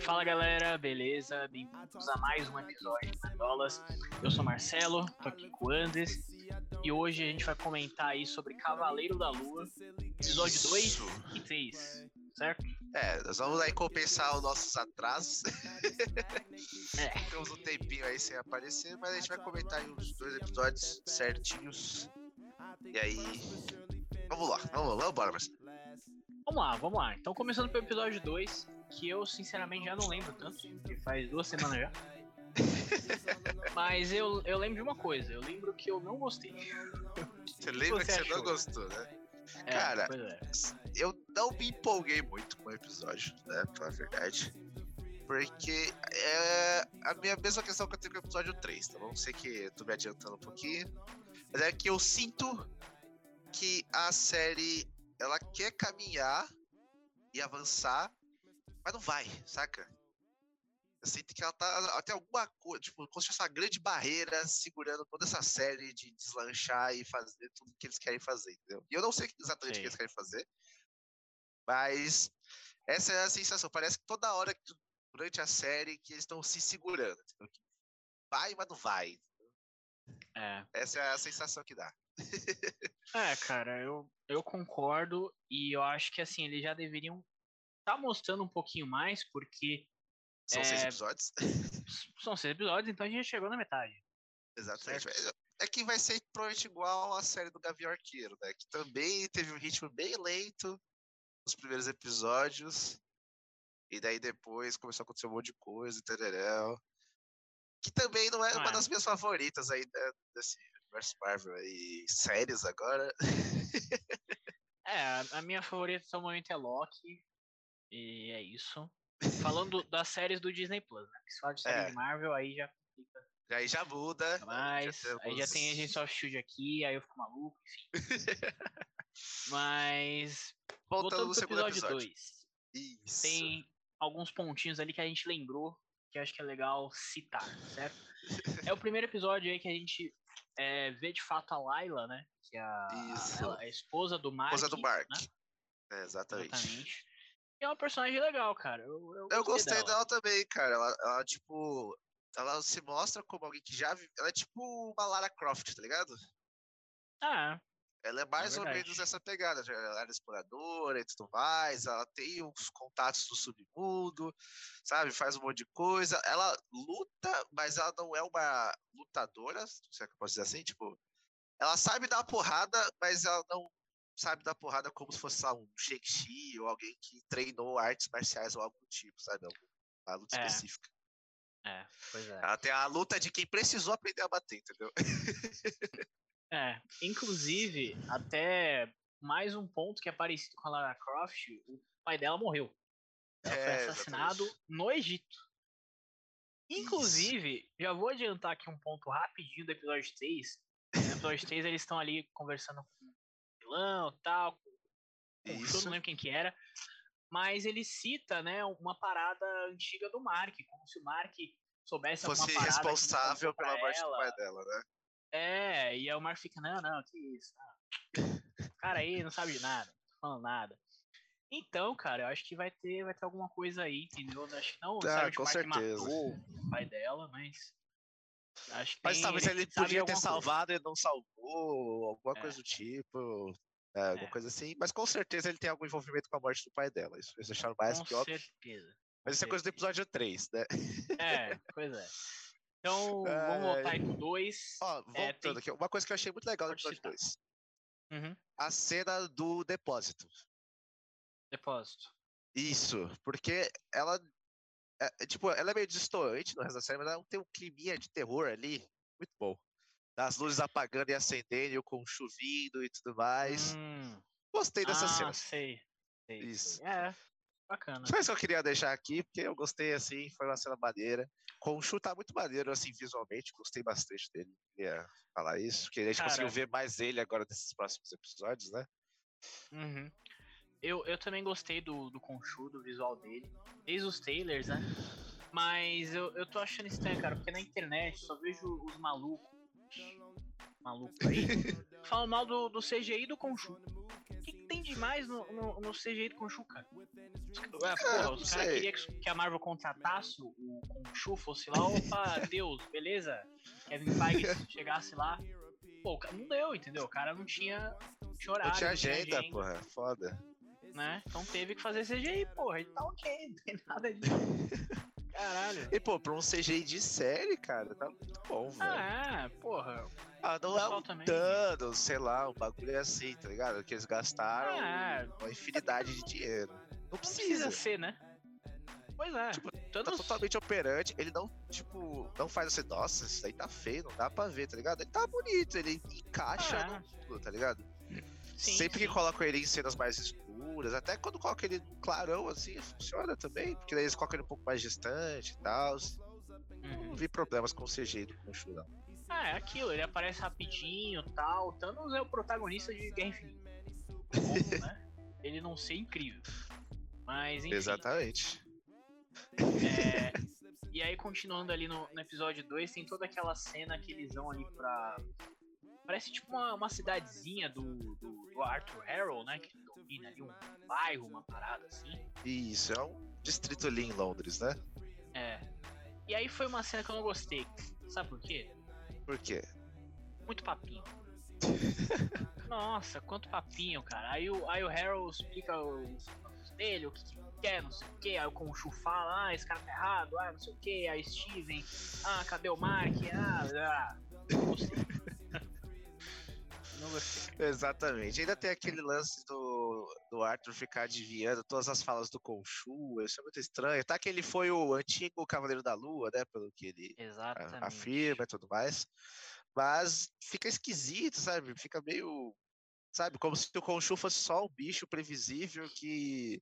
Fala galera, beleza? Bem-vindos a mais um episódio de Mandolas. Eu sou Marcelo, tô aqui com o Andes e hoje a gente vai comentar aí sobre Cavaleiro da Lua, episódio 2 e 3, certo? É, nós vamos aí compensar os nossos atrasos. É. Ficamos um tempinho aí sem aparecer, mas a gente vai comentar aí os dois episódios certinhos. E aí. Vamos lá, vamos lá, vamos Marcelo. Vamos lá, vamos lá. Então começando pelo episódio 2, que eu sinceramente já não lembro tanto, porque faz duas semanas já. Mas eu, eu lembro de uma coisa, eu lembro que eu não gostei. Você lembra você que você achou? não gostou, né? É, Cara, é. Eu não me empolguei muito com o episódio, né? Pra verdade. Porque é a minha mesma questão que eu tenho com o episódio 3, tá bom? Sei que eu tô me adiantando um pouquinho. Mas é que eu sinto que a série ela quer caminhar e avançar, mas não vai, saca? Eu sinto que ela tá. Ela tem alguma coisa, tipo, como se fosse uma grande barreira segurando toda essa série de deslanchar e fazer tudo que eles querem fazer, entendeu? E eu não sei exatamente o que eles querem fazer, mas essa é a sensação. Parece que toda hora, que- durante a série, que eles estão se segurando. vai, mas não vai. É. Essa é a sensação que dá. É, cara, eu, eu concordo e eu acho que assim, eles já deveriam estar mostrando um pouquinho mais, porque São seis É, episódios. são seis episódios, então a gente já chegou na metade. Exatamente. É que vai ser provavelmente igual a série do Gavião Arqueiro, né? Que também teve um ritmo bem lento nos primeiros episódios. E daí depois começou a acontecer um monte de coisa, entendeu? Que também não é Ah, uma é. das minhas favoritas aí né, desse universo Marvel e séries agora. É, a- a minha favorita até o momento é Loki. E é isso. Falando das séries do Disney Plus, né? Se fala de série É. de Marvel, aí já complica Aí já muda. mais. Aí já tem Agents of Shield aqui, aí eu fico maluco, enfim. Mas. Voltando Voltando pro episódio. 2. Isso. Tem alguns pontinhos ali que a gente lembrou, que acho que é legal citar, certo? É o primeiro episódio aí que a gente é, vê de fato a Layla, né? Que é a, ela- a esposa do Mark. Esposa do Mark. né? É, exatamente. Exatamente. E é uma personagem legal, cara. Eu, eu, Eu gostei dela. dela também, cara. Ela, ela, tipo. Ela se mostra como alguém que já. vi- Ela é tipo uma Lara Croft, tá ligado? Ah, Ela é mais ou verdade. menos essa pegada. Ela era exploradora e tudo mais. Ela tem os contatos do submundo, sabe? Faz um monte de coisa. Ela luta, mas ela não é uma lutadora, se é que eu posso dizer assim. Tipo, ela sabe dar porrada, mas ela não sabe dar porrada como se fosse lá, um Shang-Chi ou alguém que treinou artes marciais ou algo do tipo, sabe? Alguma luta É. específica. é, pois é. Ela tem a luta de quem precisou aprender a bater, entendeu? É, inclusive, até mais um ponto que é parecido com a Lara Croft, o pai dela morreu. Ela foi É, assassinado exatamente. no Egito. Inclusive, já vou adiantar aqui um ponto rapidinho do episódio 3. No episódio 3 eles estão ali conversando com o vilão e tal, com o Isso. não lembro quem que era. Mas ele cita, né, uma parada antiga do Mark, como se o Mark soubesse Fosse alguma parada que não responsável pela morte do pai dela, né? É, e aí o Mark fica, não, não, que isso. Não. O cara aí não sabe de nada, não tá falando nada. Então, cara, eu acho que vai ter, vai ter alguma coisa aí, entendeu? Eu Acho que não necessariamente com certeza. matou o pai dela, mas. Acho que Mas tem, talvez ele podia ter alguma coisa. salvado e não salvou, alguma É. coisa do tipo. é, alguma É. coisa assim. Mas com certeza ele tem algum envolvimento com a morte do pai dela. Isso eles deixaram mais Com que óbvio. certeza. Mas isso é coisa do episódio 3, né? É, pois é. Então, vamos Ai, voltar aí pro 2. Ó, É, voltando tem- aqui, uma coisa que eu achei muito legal no episódio citar. 2. Uhum, A cena do depósito. depósito. Isso, porque ela. É, é, tipo, ela é meio distoante no resto da série, mas ela tem um climinha de terror ali. Muito bom. Das luzes apagando e acendendo, com chuvindo e tudo mais. Hum, Gostei dessa ah, cena. sei. sei, Isso. É, bacana. Só isso que eu queria deixar aqui, porque eu gostei, assim, foi uma cena maneira. Com o Shu tá muito maneiro, assim, visualmente, gostei bastante dele. Queria falar isso, porque a gente Cara. conseguiu ver mais ele agora nesses próximos episódios, né? Uhum. Eu, eu também gostei do, do Conchu, do visual dele. Desde os trailers, né? Mas eu, eu tô achando estranho, cara, porque na internet só vejo os malucos. Maluco aí. falam mal do, do CGI do Conchu. Demais no, no, no CGI do Conchu, cara? Ué, porra, os caras queriam que, que a Marvel contratasse o Conchu, fosse lá, opa, Deus, beleza? Kevin Feige chegasse lá. Pô, não deu, entendeu? O cara não tinha, não tinha horário. Não tinha agenda, agenda. porra, foda. Né? Então teve que fazer CGI, porra, e tá ok, não tem nada de. Caralho. E, pô, pra um CGI de série, cara, tá muito bom, velho. Ah, porra. Ah, não é um dano, sei lá, um bagulho assim, tá ligado? Que eles gastaram ah, uma infinidade de dinheiro. Não precisa. Não precisa ser, né? Pois é. Tipo, Todos... Tá totalmente operante. Ele não, tipo, não faz assim, nossa, isso aí tá feio, não dá pra ver, tá ligado? Ele tá bonito, ele encaixa ah. no tudo, tá ligado? Sim, Sempre sim. que coloca ele em cenas mais escuras, até quando coloca ele clarão, assim, funciona também, porque daí eles colocam ele um pouco mais distante e tal. Uhum. Não vi problemas com o CG do Khonshu, não. Ah, é aquilo, ele aparece rapidinho e tal. Thanos é o protagonista de Guerra Infinita. Como, né? Ele não ser incrível. Mas, enfim. Exatamente. É, e aí, continuando ali no, no episódio 2, tem toda aquela cena que eles vão ali pra Parece tipo uma, uma cidadezinha do, do, do, Arthur Harrow, né? Que domina ali um bairro, uma parada assim. Isso, é um distrito ali em Londres, né? É. E aí foi uma cena que eu não gostei. Sabe por quê? Por quê? Muito papinho. Nossa, quanto papinho, cara. Aí o, aí o Harrow explica os planos dele, o que, que quer, não sei o que. Aí o Conchu fala, ah, esse cara tá errado, ah, não sei o que. Aí Steven, ah, cadê o Mark? Ah, ah. Não gostei. Não gostei. Exatamente. Ainda tem aquele lance do, do Arthur ficar adivinhando todas as falas do Conchu. Isso é muito estranho. Tá que ele foi o antigo Cavaleiro da Lua, né? Pelo que ele Exatamente. afirma e tudo mais. Mas fica esquisito, sabe? Fica meio. Sabe? Como se o Conchu fosse só um bicho previsível que.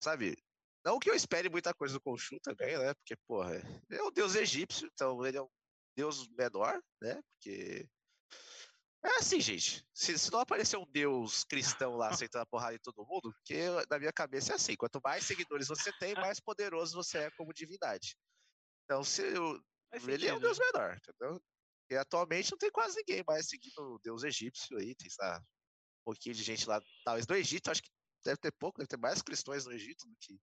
Sabe? Não que eu espere muita coisa do Conchu também, né? Porque, porra, ele é um deus egípcio, então ele é um deus menor, né? Porque é assim, gente. Se, se, não aparecer um deus cristão lá aceitando a porrada em todo mundo, porque na minha cabeça é assim: quanto mais seguidores você tem, mais poderoso você é como divindade. Então, se eu, ele é um deus menor, entendeu? E atualmente não tem quase ninguém mais seguindo o deus egípcio aí, tem lá, um pouquinho de gente lá, talvez no Egito, acho que deve ter pouco, deve ter mais cristãos no Egito do que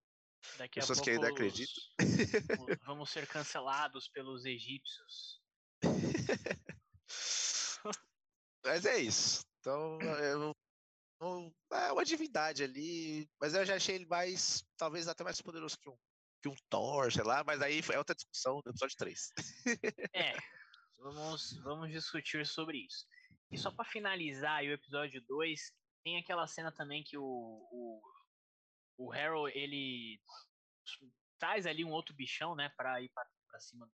Daqui pessoas que ainda acreditam. Vamos ser cancelados pelos egípcios. Mas é isso. Então, eu, eu, é uma divindade ali, mas eu já achei ele mais, talvez até mais poderoso que um, que um Thor, sei lá, mas aí é outra discussão do episódio 3. é, vamos, vamos discutir sobre isso. E só para finalizar o episódio 2, tem aquela cena também que o, o, o Harold, ele traz ali um outro bichão, né, pra ir pra, pra cima do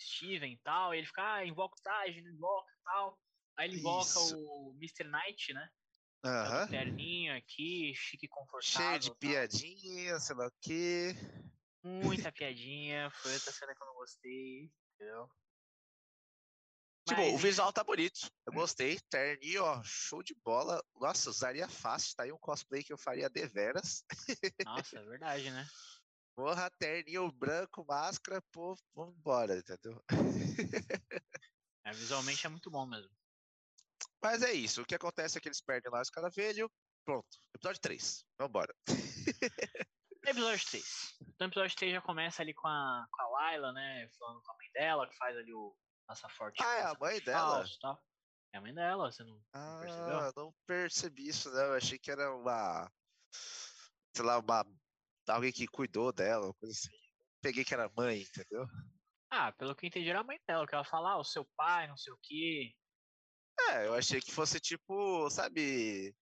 Steven e tal, e ele fica, ah, invoca o Taj, invoca e tal. Aí ele invoca Isso. o Mr. Knight, né? Aham. Uhum. Terninho aqui, chique confortável. Cheio de piadinha, sei lá o quê. Muita piadinha. Foi outra cena que eu não gostei, entendeu? Tipo, Mas, o visual tá bonito. Eu gostei. Terninho, ó, show de bola. Nossa, usaria fácil. Tá aí um cosplay que eu faria deveras. Nossa, é verdade, né? Porra, terninho branco, máscara, pô, vambora, entendeu? É, visualmente é muito bom mesmo. Mas é isso. O que acontece é que eles perdem lá os escaravelho. Pronto. Episódio 3. Vambora. episódio 3. Então, episódio 3 já começa ali com a, com a Laila, né? Falando com a mãe dela, que faz ali o passaporte. Ah, é a mãe dela? Falso, É a mãe dela, você não, ah, não percebeu? não percebi isso, né? Eu achei que era uma. Sei lá, uma. Alguém que cuidou dela, uma coisa assim. Peguei que era mãe, entendeu? Ah, pelo que eu entendi, era a mãe dela, que ela fala, ah, o seu pai, não sei o quê. É, eu achei que fosse tipo, sabe,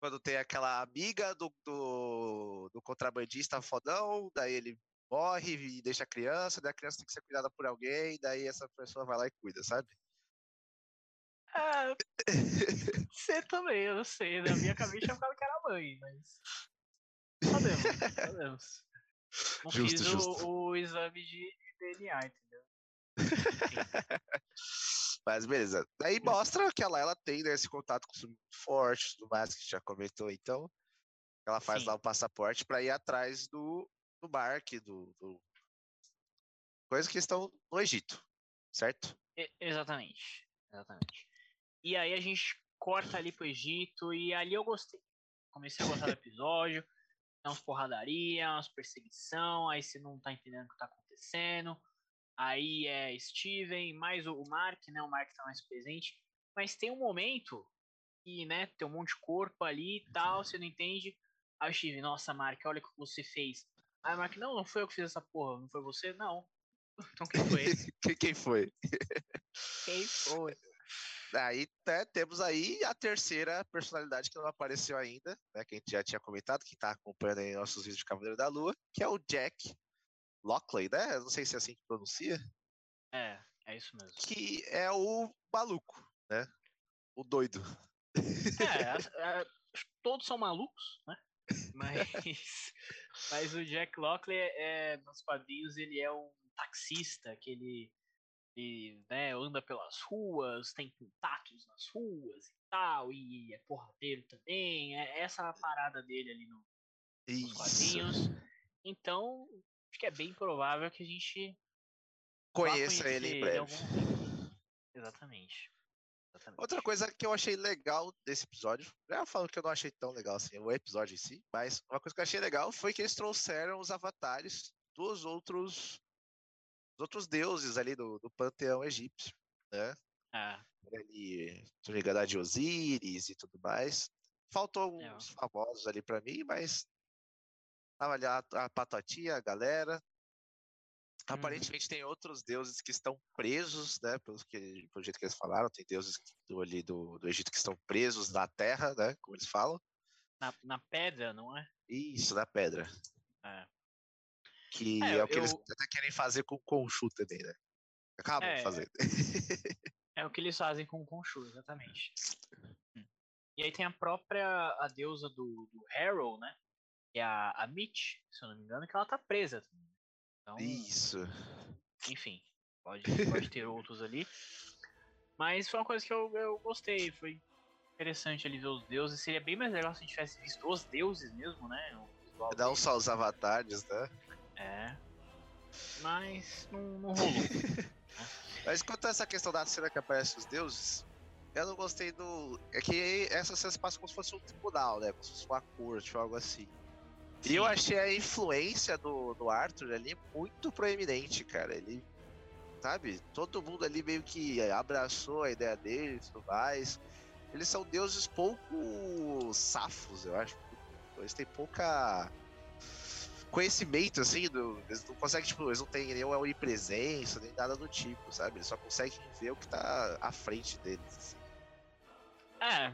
quando tem aquela amiga do, do, do, contrabandista fodão, daí ele morre e deixa a criança, daí a criança tem que ser cuidada por alguém, daí essa pessoa vai lá e cuida, sabe? É, você também, eu não sei. Na minha cabeça eu falava que era mãe, mas. Sabemos, sabemos. Não justo, fiz justo. O, o, exame de DNA, entendeu? Mas beleza. Daí mostra que ela, ela tem né, esse contato com o forte, tudo mais, que já comentou, então. Ela faz Sim. lá o passaporte para ir atrás do, do Mark, do, do, Coisa que estão no Egito, certo? E- exatamente. Exatamente. E aí a gente corta ali pro Egito e ali eu gostei. Comecei a gostar do episódio. Tem umas porradaria, umas perseguição, aí você não tá entendendo o que tá acontecendo. Aí é Steven, mais o Mark, né? O Mark tá mais presente. Mas tem um momento que, né, tem um monte de corpo ali e tal, você não entende. Aí o Steven, nossa, Mark, olha o que você fez. Aí o Mark, não, não foi eu que fiz essa porra, não foi você? Não. Então quem foi? Quem- foi? Quem foi? Aí né, temos aí a terceira personalidade que não apareceu ainda, né? Que a gente já tinha comentado, que tá acompanhando aí nossos vídeos de Cavaleiro da Lua, que é o Jack Lockley, né? Não sei se é assim que pronuncia. É, é isso mesmo. Que é o maluco, né? O doido. É, as- a- todos são malucos, né? Mas, mas o Jack Lockley, é, nos quadrinhos, ele é um taxista que ele, ele, né, anda pelas ruas, tem contatos nas ruas e tal, e é porradeiro também. É essa a parada dele ali no- nos quadrinhos. Então, acho que é bem provável que a gente Conheça ele em breve. algum. Exatamente. Exatamente. Outra coisa que eu achei legal desse episódio, já falo que eu não achei tão legal assim o episódio em si, mas uma coisa que eu achei legal foi que eles trouxeram os avatares dos outros dos outros deuses ali do, do panteão egípcio, né? É, Ali, se não me engano, de Osíris e tudo mais. Faltou É, alguns famosos ali pra mim, mas tava ali a, a Patotinha, a galera. Uhum. Aparentemente tem outros deuses que estão presos, né? Pelo, que, pelo jeito que eles falaram, tem deuses do, ali do, do Egito que estão presos na terra, né? Como eles falam. na, na pedra, não é? Isso, na pedra. É. Que É, é, o que eles eu- até querem fazer com o Khonshu também, né? Acabam É, fazendo. É o que eles fazem com o Khonshu, exatamente. Hum. E aí tem a própria a deusa do, do Harrow, né? Que é a, a Mitch, se eu não me engano, que ela tá presa. também. Então, Isso. enfim, pode, pode ter outros ali. Mas foi uma coisa que eu, eu gostei, foi interessante ali ver os deuses. Seria bem mais legal se a gente tivesse visto os deuses mesmo, né? Não deles. só os avatares, né? É. Mas não, não rolou. Mas quanto a essa questão da cena que aparece os deuses, eu não gostei do. É que essa cena se passa como se fosse um tribunal, né? Como se fosse uma corte ou algo assim. E eu achei a influência do, do Arthur ali muito proeminente, cara. Ele, sabe, todo mundo ali meio que abraçou a ideia dele e tudo mais. Eles são deuses pouco safos, eu acho. Eles têm pouca conhecimento, assim, do, eles não conseguem, tipo, eles não têm nenhuma onipresença, nem nada do tipo, sabe? Eles só conseguem ver o que tá à frente deles. assim. É,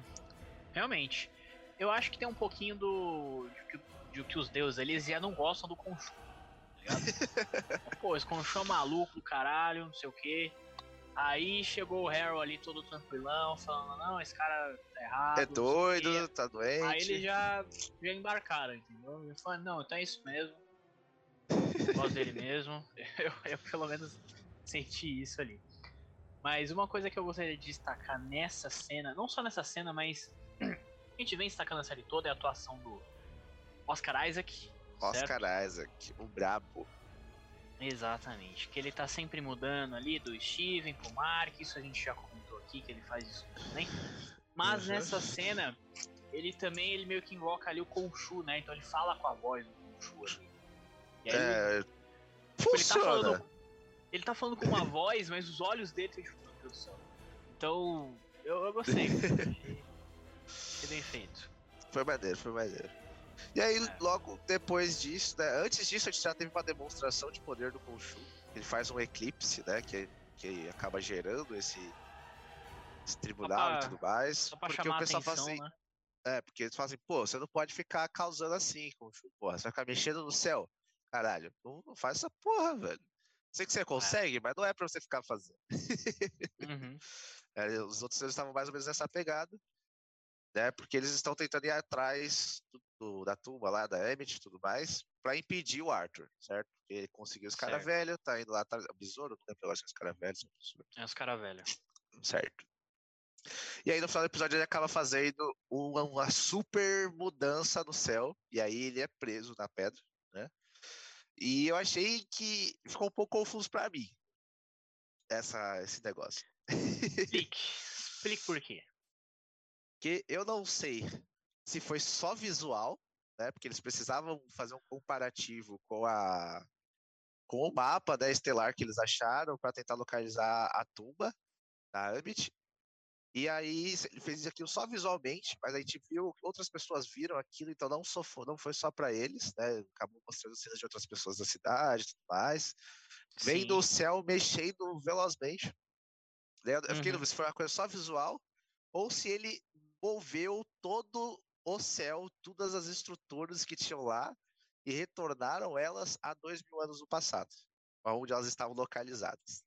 realmente. Eu acho que tem um pouquinho do. De que os deuses eles já não gostam do Khonshu. Tá ligado? Pô, esse Khonshu é maluco caralho, não sei o quê. Aí chegou o Harrow ali todo tranquilão, falando, não, esse cara tá errado. É doido, tá doente. Aí eles já, já embarcaram, entendeu? Eu falei, não, então é isso mesmo. Eu gosto dele mesmo. Eu, eu pelo menos senti isso ali. Mas uma coisa que eu gostaria de destacar nessa cena, não só nessa cena, mas a gente vem destacando a série toda é a atuação do Oscar Isaac. Oscar Isaac, o brabo. Exatamente. Que ele tá sempre mudando ali do Steven pro Mark, isso a gente já comentou aqui, que ele faz isso também. Mas Uhum. nessa cena, ele também ele meio que invoca ali o Khonshu, né? Então ele fala com a voz do Khonshu ali. E aí ele, É, tipo, ele tá funciona. falando. Ele tá falando com uma voz, mas os olhos dele estão tipo, meu Deus do céu. Então, eu, eu gostei. Achei bem feito. Foi maneiro, foi maneiro. E aí, É. logo depois disso, né? Antes disso, a gente já teve uma demonstração de poder do Khonshu. Ele faz um eclipse, né? Que, que acaba gerando esse, esse tribunal pra- e tudo mais. Só pra porque chamar o pessoal atenção, fala assim, né? é, porque eles falam assim, pô, você não pode ficar causando assim, Khonshu. Porra, você vai ficar mexendo no céu. Caralho, não, não faz essa porra, velho. Sei que você consegue, mas não é pra você ficar fazendo. Uhum. É, os outros estavam mais ou menos nessa pegada, né? Porque eles estão tentando ir atrás do, do- da tumba lá, da Emmett e tudo mais, pra impedir o Arthur, certo? Porque ele conseguiu os caras velhos, tá indo lá atrás. Besouro, não lembro agora se é os caras velhos, É os caras velhos. certo? E aí no final do episódio ele acaba fazendo uma, uma super mudança no céu, e aí ele é preso na pedra, né? E eu achei que ficou um pouco confuso para mim essa, esse negócio. Explique. Explique por quê. Porque eu não sei se foi só visual, né? Porque eles precisavam fazer um comparativo com a com o mapa da né, estelar que eles acharam para tentar localizar a tumba da Amit. E aí ele fez aquilo só visualmente, mas a gente viu outras pessoas viram aquilo, então não, só foi, não foi só para eles, né? Acabou mostrando cenas de outras pessoas da cidade tudo mais. Sim. Vendo o céu mexendo velozmente. Né? Eu fiquei uhum. se foi uma coisa só visual ou se ele moveu todo o céu, todas as estruturas que tinham lá e retornaram elas a dois mil anos no passado, onde elas estavam localizadas.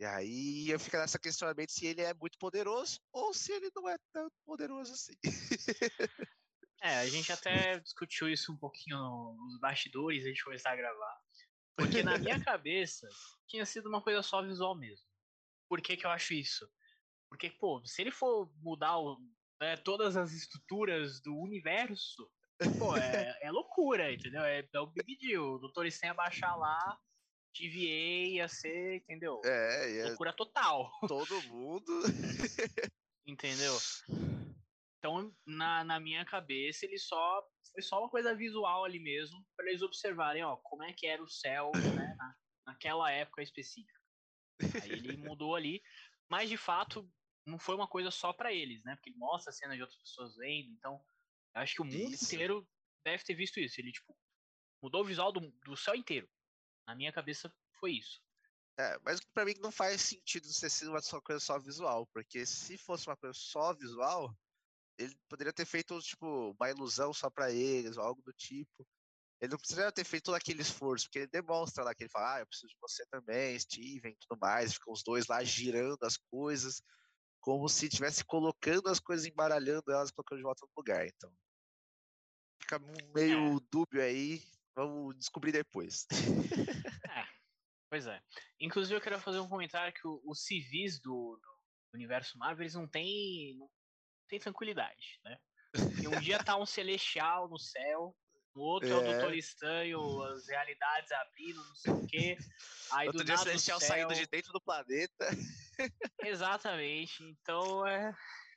E aí eu fico nessa questionamento se ele é muito poderoso ou se ele não é tão poderoso assim. é, a gente até discutiu isso um pouquinho nos bastidores antes de começar a gravar. Porque na minha cabeça tinha sido uma coisa só visual mesmo. Por que, que eu acho isso? Porque, pô, se ele for mudar o, né, todas as estruturas do universo, pô, é, é loucura, entendeu? É, é o Big Deal. O Doutor Estranho abaixar lá TVA ia ser, entendeu? É, ia... Loucura total. Todo mundo. entendeu? Então, na, na minha cabeça, ele só foi só uma coisa visual ali mesmo, para eles observarem, ó, como é que era o céu, né, na, naquela época específica. Aí ele mudou ali, mas de fato não foi uma coisa só para eles, né? Porque ele mostra a cena de outras pessoas vendo, então acho que o mundo isso. inteiro deve ter visto isso. Ele tipo mudou o visual do, do céu inteiro. Na minha cabeça foi isso. É, mas para mim não faz sentido ser sido uma coisa só visual, porque se fosse uma coisa só visual, ele poderia ter feito tipo uma ilusão só para eles ou algo do tipo. Ele não precisaria ter feito todo aquele esforço, porque ele demonstra lá que ele fala, ah, eu preciso de você também, Steven, tudo mais, ficam os dois lá girando as coisas, como se estivesse colocando as coisas, embaralhando elas, colocando de volta no lugar. Então, fica meio é. dúbio aí, Vamos descobrir depois. é, pois é. Inclusive, eu quero fazer um comentário que os civis do, do universo Marvel, eles não têm, não têm tranquilidade, né? Um dia tá um celestial no céu, no outro é, é o Doutor Estranho, as realidades abrindo, não sei o quê. Aí outro do dia o celestial céu... saindo de dentro do planeta. Exatamente. Então, é,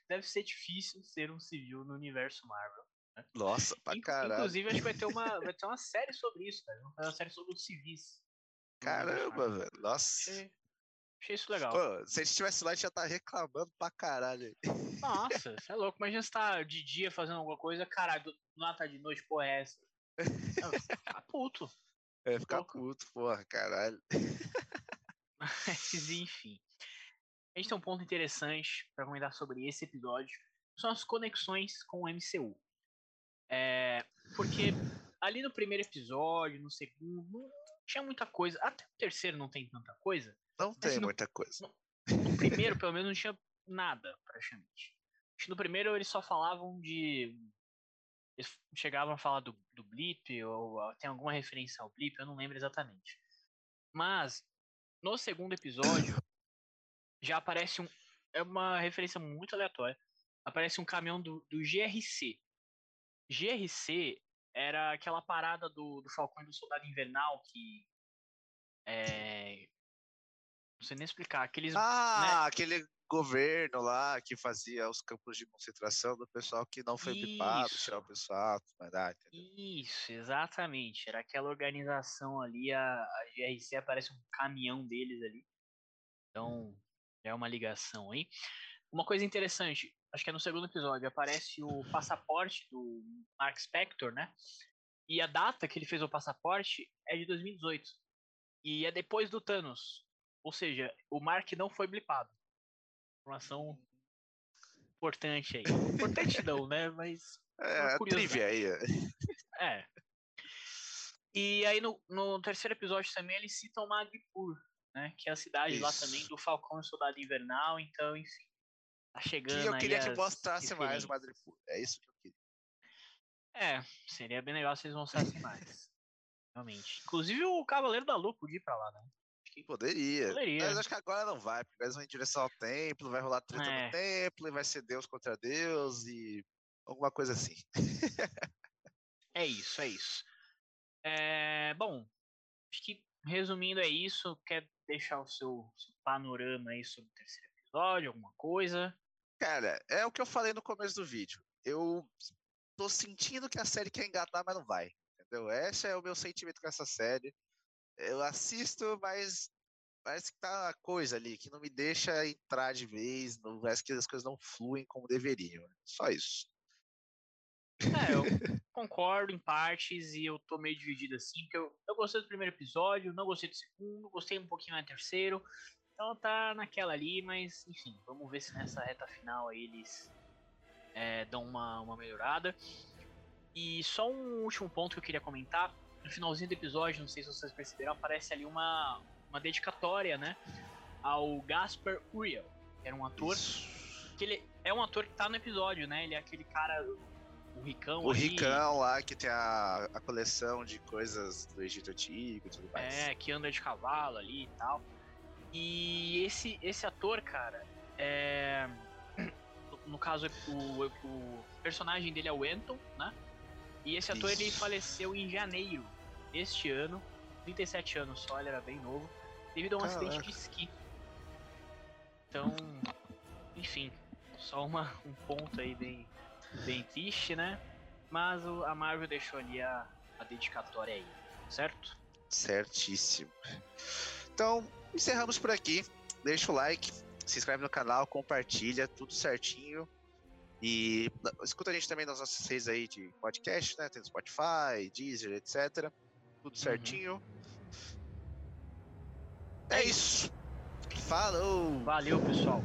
deve ser difícil ser um civil no universo Marvel. Né? Nossa, pra caralho. Inclusive, acho que vai ter uma, vai ter uma série sobre isso, velho. Uma série sobre os civis. Caramba, velho. Nossa. Achei, achei, isso legal. Pô, se a gente estivesse lá, a gente já tá reclamando pra caralho. Nossa, você é louco. Imagina você tá de dia fazendo alguma coisa, caralho, nada tá de noite, porra, é essa. Fica puto. É, ficar puto, porra, caralho. Mas, enfim. A gente tem um ponto interessante para comentar sobre esse episódio. São as conexões com o MCU. É, porque ali no primeiro episódio, no segundo, não tinha muita coisa. Até o terceiro não tem tanta coisa. Não tem no, muita coisa. No, no primeiro, pelo menos, não tinha nada, praticamente. No primeiro, eles só falavam de. Eles chegavam a falar do, do Blip, ou tem alguma referência ao Blip, eu não lembro exatamente. Mas, no segundo episódio, já aparece um. É uma referência muito aleatória. Aparece um caminhão do, do GRC, GRC era aquela parada do, do Falcão e do Soldado Invernal que. É, não sei nem explicar. Aqueles, ah, né? aquele governo lá que fazia os campos de concentração do pessoal que não foi bipado, tirar o pessoal, mandar, Isso, exatamente. Era aquela organização ali, a, a GRC aparece um caminhão deles ali. Então, é uma ligação aí. Uma coisa interessante, acho que é no segundo episódio, aparece o passaporte do Mark Spector, né? E a data que ele fez o passaporte é de 2018. E é depois do Thanos. Ou seja, o Mark não foi blipado. Informação importante aí. Importante não, né? Mas. É, trivia aí. É. E aí no, no terceiro episódio também eles citam Madripoor, né? Que é a cidade Isso. lá também do Falcão e Soldado Invernal. Então, enfim. Tá chegando que eu queria que mostrasse mais o Madripoor. É isso que eu queria. É, seria bem legal se eles mostrassem mais. Realmente. Inclusive o Cavaleiro da Lua podia ir pra lá, né? Poderia. Poderia. Mas acho que agora não vai, porque eles vão em direção ao templo, vai rolar treta é. no templo, e vai ser Deus contra Deus e alguma coisa assim. é isso, é isso. É, bom, acho que resumindo é isso. Quer deixar o seu, seu panorama aí sobre o terceiro episódio, alguma coisa? Cara, é o que eu falei no começo do vídeo. Eu tô sentindo que a série quer engatar, mas não vai. Entendeu? Esse é o meu sentimento com essa série. Eu assisto, mas parece que tá uma coisa ali que não me deixa entrar de vez, não, parece que as coisas não fluem como deveriam. Só isso. É, eu concordo em partes e eu tô meio dividido assim, porque eu, eu gostei do primeiro episódio, não gostei do segundo, gostei um pouquinho do terceiro. Então tá naquela ali, mas enfim, vamos ver se nessa reta final aí eles é, dão uma, uma melhorada. E só um último ponto que eu queria comentar. No finalzinho do episódio, não sei se vocês perceberam, aparece ali uma, uma dedicatória, né? Ao Gaspar Uriel, que era um ator. Isso. Que ele é um ator que tá no episódio, né? Ele é aquele cara o Ricão. O ali. Ricão lá que tem a, a coleção de coisas do Egito Antigo e tudo mais. É, que anda de cavalo ali e tal. E esse, esse ator, cara, é. No caso, o, o personagem dele é o Anton, né? E esse ator Isso. ele faleceu em janeiro deste ano, 37 anos só, ele era bem novo, devido a um Caraca. acidente de esqui. Então, enfim, só uma, um ponto aí bem, bem triste, né? Mas o, a Marvel deixou ali a, a dedicatória aí, certo? Certíssimo. Então, encerramos por aqui. Deixa o like, se inscreve no canal, compartilha, tudo certinho. E escuta a gente também nas nossas redes aí de podcast, né? Tem Spotify, Deezer, etc. Tudo uhum. certinho. Uhum. É isso. Falou! Valeu, pessoal.